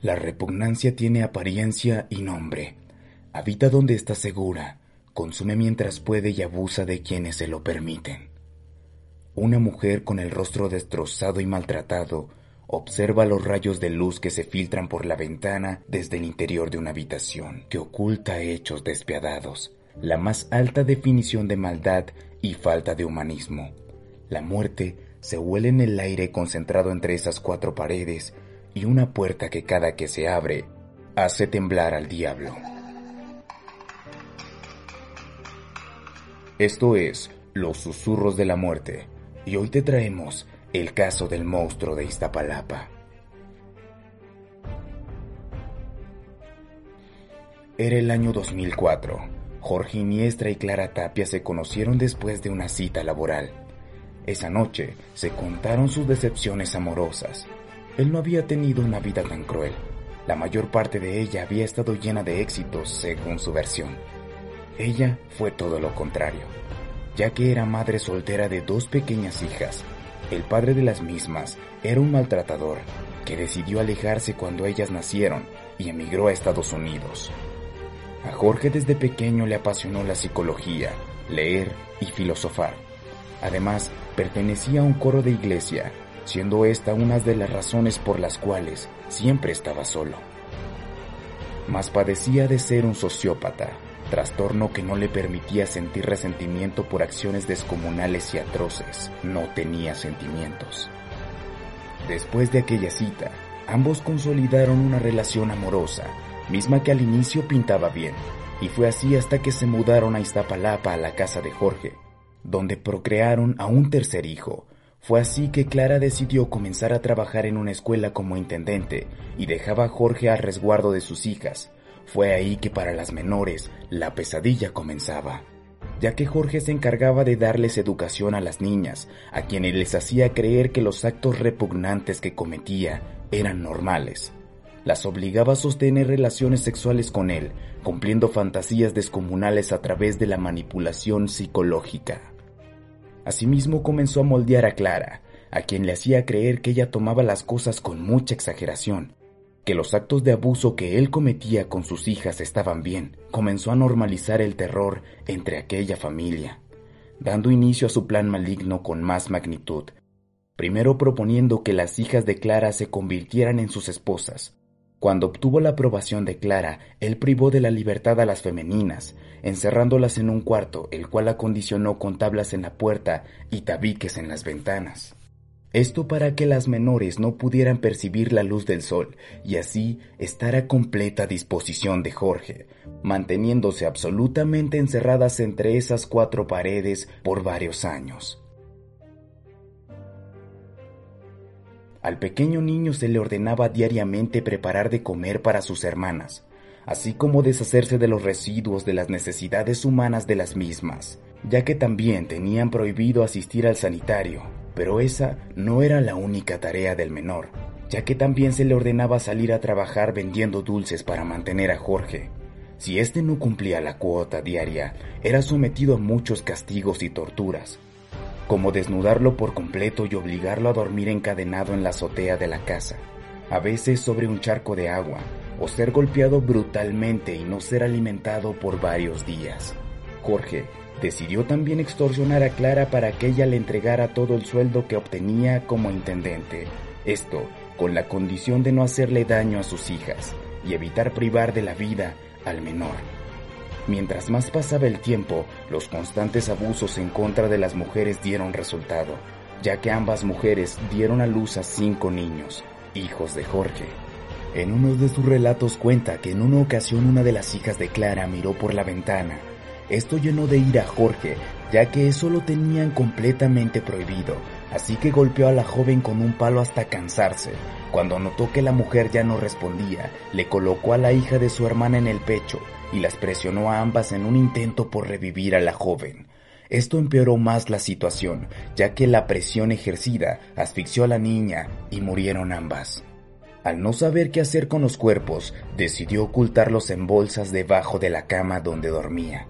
La repugnancia tiene apariencia y nombre. Habita donde está segura, consume mientras puede y abusa de quienes se lo permiten. Una mujer con el rostro destrozado y maltratado observa los rayos de luz que se filtran por la ventana desde el interior de una habitación que oculta hechos despiadados, la más alta definición de maldad y falta de humanismo. La muerte se huele en el aire concentrado entre esas cuatro paredes y una puerta que cada que se abre hace temblar al diablo. Esto es Los Susurros de la Muerte y hoy te traemos el caso del monstruo de Iztapalapa. Era el año 2004. Jorge Iniestra y Clara Tapia se conocieron después de una cita laboral. Esa noche se contaron sus decepciones amorosas. Él no había tenido una vida tan cruel. La mayor parte de ella había estado llena de éxitos, según su versión. Ella fue todo lo contrario, ya que era madre soltera de dos pequeñas hijas. El padre de las mismas era un maltratador que decidió alejarse cuando ellas nacieron y emigró a Estados Unidos. A Jorge desde pequeño le apasionó la psicología, leer y filosofar. Además, pertenecía a un coro de iglesia, siendo esta una de las razones por las cuales siempre estaba solo. Mas padecía de ser un sociópata, trastorno que no le permitía sentir resentimiento por acciones descomunales y atroces. No tenía sentimientos. Después de aquella cita, ambos consolidaron una relación amorosa, misma que al inicio pintaba bien, y fue así hasta que se mudaron a Iztapalapa a la casa de Jorge, donde procrearon a un tercer hijo. Fue así que Clara decidió comenzar a trabajar en una escuela como intendente y dejaba a Jorge al resguardo de sus hijas, fue ahí que para las menores la pesadilla comenzaba, ya que Jorge se encargaba de darles educación a las niñas, a quienes les hacía creer que los actos repugnantes que cometía eran normales. Las obligaba a sostener relaciones sexuales con él, cumpliendo fantasías descomunales a través de la manipulación psicológica. Asimismo comenzó a moldear a Clara, a quien le hacía creer que ella tomaba las cosas con mucha exageración, que los actos de abuso que él cometía con sus hijas estaban bien, comenzó a normalizar el terror entre aquella familia, dando inicio a su plan maligno con más magnitud, primero proponiendo que las hijas de Clara se convirtieran en sus esposas. Cuando obtuvo la aprobación de Clara, él privó de la libertad a las femeninas, encerrándolas en un cuarto, el cual acondicionó con tablas en la puerta y tabiques en las ventanas. Esto para que las menores no pudieran percibir la luz del sol y así estar a completa disposición de Jorge, manteniéndose absolutamente encerradas entre esas cuatro paredes por varios años. Al pequeño niño se le ordenaba diariamente preparar de comer para sus hermanas, así como deshacerse de los residuos de las necesidades humanas de las mismas, ya que también tenían prohibido asistir al sanitario pero esa no era la única tarea del menor, ya que también se le ordenaba salir a trabajar vendiendo dulces para mantener a Jorge. Si éste no cumplía la cuota diaria, era sometido a muchos castigos y torturas, como desnudarlo por completo y obligarlo a dormir encadenado en la azotea de la casa, a veces sobre un charco de agua, o ser golpeado brutalmente y no ser alimentado por varios días. Jorge decidió también extorsionar a Clara para que ella le entregara todo el sueldo que obtenía como intendente. Esto con la condición de no hacerle daño a sus hijas y evitar privar de la vida al menor. Mientras más pasaba el tiempo, los constantes abusos en contra de las mujeres dieron resultado, ya que ambas mujeres dieron a luz a cinco niños, hijos de Jorge. En uno de sus relatos cuenta que en una ocasión una de las hijas de Clara miró por la ventana esto llenó de ira a Jorge, ya que eso lo tenían completamente prohibido, así que golpeó a la joven con un palo hasta cansarse. Cuando notó que la mujer ya no respondía, le colocó a la hija de su hermana en el pecho y las presionó a ambas en un intento por revivir a la joven. Esto empeoró más la situación, ya que la presión ejercida asfixió a la niña y murieron ambas. Al no saber qué hacer con los cuerpos, decidió ocultarlos en bolsas debajo de la cama donde dormía.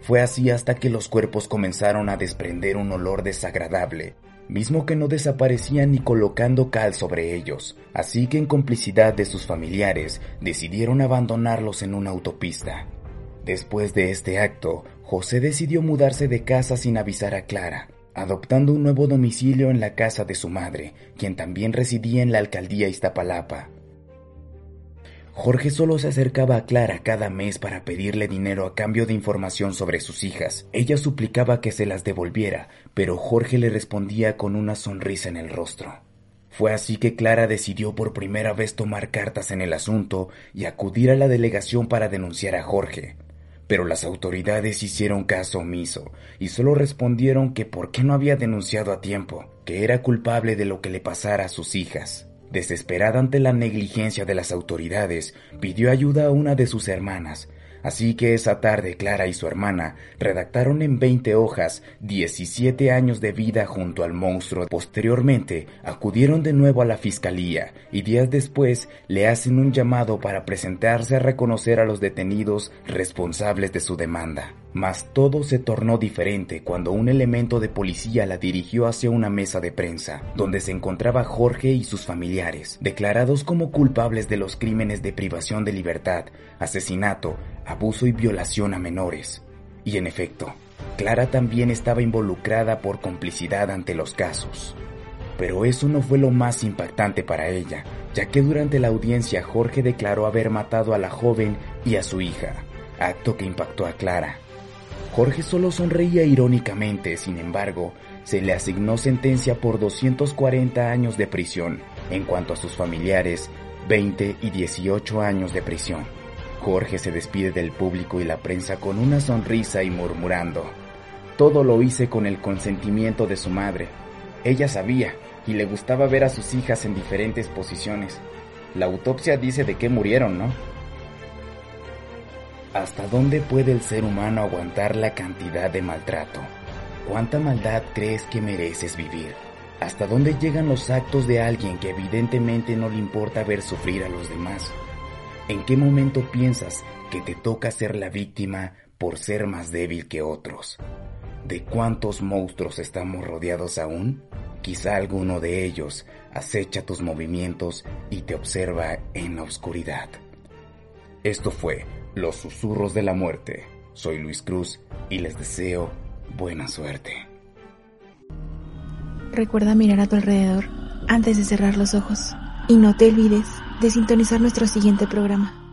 Fue así hasta que los cuerpos comenzaron a desprender un olor desagradable, mismo que no desaparecían ni colocando cal sobre ellos, así que en complicidad de sus familiares decidieron abandonarlos en una autopista. Después de este acto, José decidió mudarse de casa sin avisar a Clara, adoptando un nuevo domicilio en la casa de su madre, quien también residía en la alcaldía Iztapalapa. Jorge solo se acercaba a Clara cada mes para pedirle dinero a cambio de información sobre sus hijas. Ella suplicaba que se las devolviera, pero Jorge le respondía con una sonrisa en el rostro. Fue así que Clara decidió por primera vez tomar cartas en el asunto y acudir a la delegación para denunciar a Jorge. Pero las autoridades hicieron caso omiso y solo respondieron que por qué no había denunciado a tiempo, que era culpable de lo que le pasara a sus hijas. Desesperada ante la negligencia de las autoridades, pidió ayuda a una de sus hermanas, Así que esa tarde Clara y su hermana redactaron en 20 hojas 17 años de vida junto al monstruo. Posteriormente acudieron de nuevo a la fiscalía y días después le hacen un llamado para presentarse a reconocer a los detenidos responsables de su demanda. Mas todo se tornó diferente cuando un elemento de policía la dirigió hacia una mesa de prensa, donde se encontraba Jorge y sus familiares, declarados como culpables de los crímenes de privación de libertad, asesinato, abuso y violación a menores. Y en efecto, Clara también estaba involucrada por complicidad ante los casos. Pero eso no fue lo más impactante para ella, ya que durante la audiencia Jorge declaró haber matado a la joven y a su hija, acto que impactó a Clara. Jorge solo sonreía irónicamente, sin embargo, se le asignó sentencia por 240 años de prisión, en cuanto a sus familiares, 20 y 18 años de prisión. Jorge se despide del público y la prensa con una sonrisa y murmurando, todo lo hice con el consentimiento de su madre. Ella sabía y le gustaba ver a sus hijas en diferentes posiciones. La autopsia dice de qué murieron, ¿no? ¿Hasta dónde puede el ser humano aguantar la cantidad de maltrato? ¿Cuánta maldad crees que mereces vivir? ¿Hasta dónde llegan los actos de alguien que evidentemente no le importa ver sufrir a los demás? ¿En qué momento piensas que te toca ser la víctima por ser más débil que otros? ¿De cuántos monstruos estamos rodeados aún? Quizá alguno de ellos acecha tus movimientos y te observa en la oscuridad. Esto fue Los Susurros de la Muerte. Soy Luis Cruz y les deseo buena suerte. Recuerda mirar a tu alrededor antes de cerrar los ojos y no te olvides de sintonizar nuestro siguiente programa.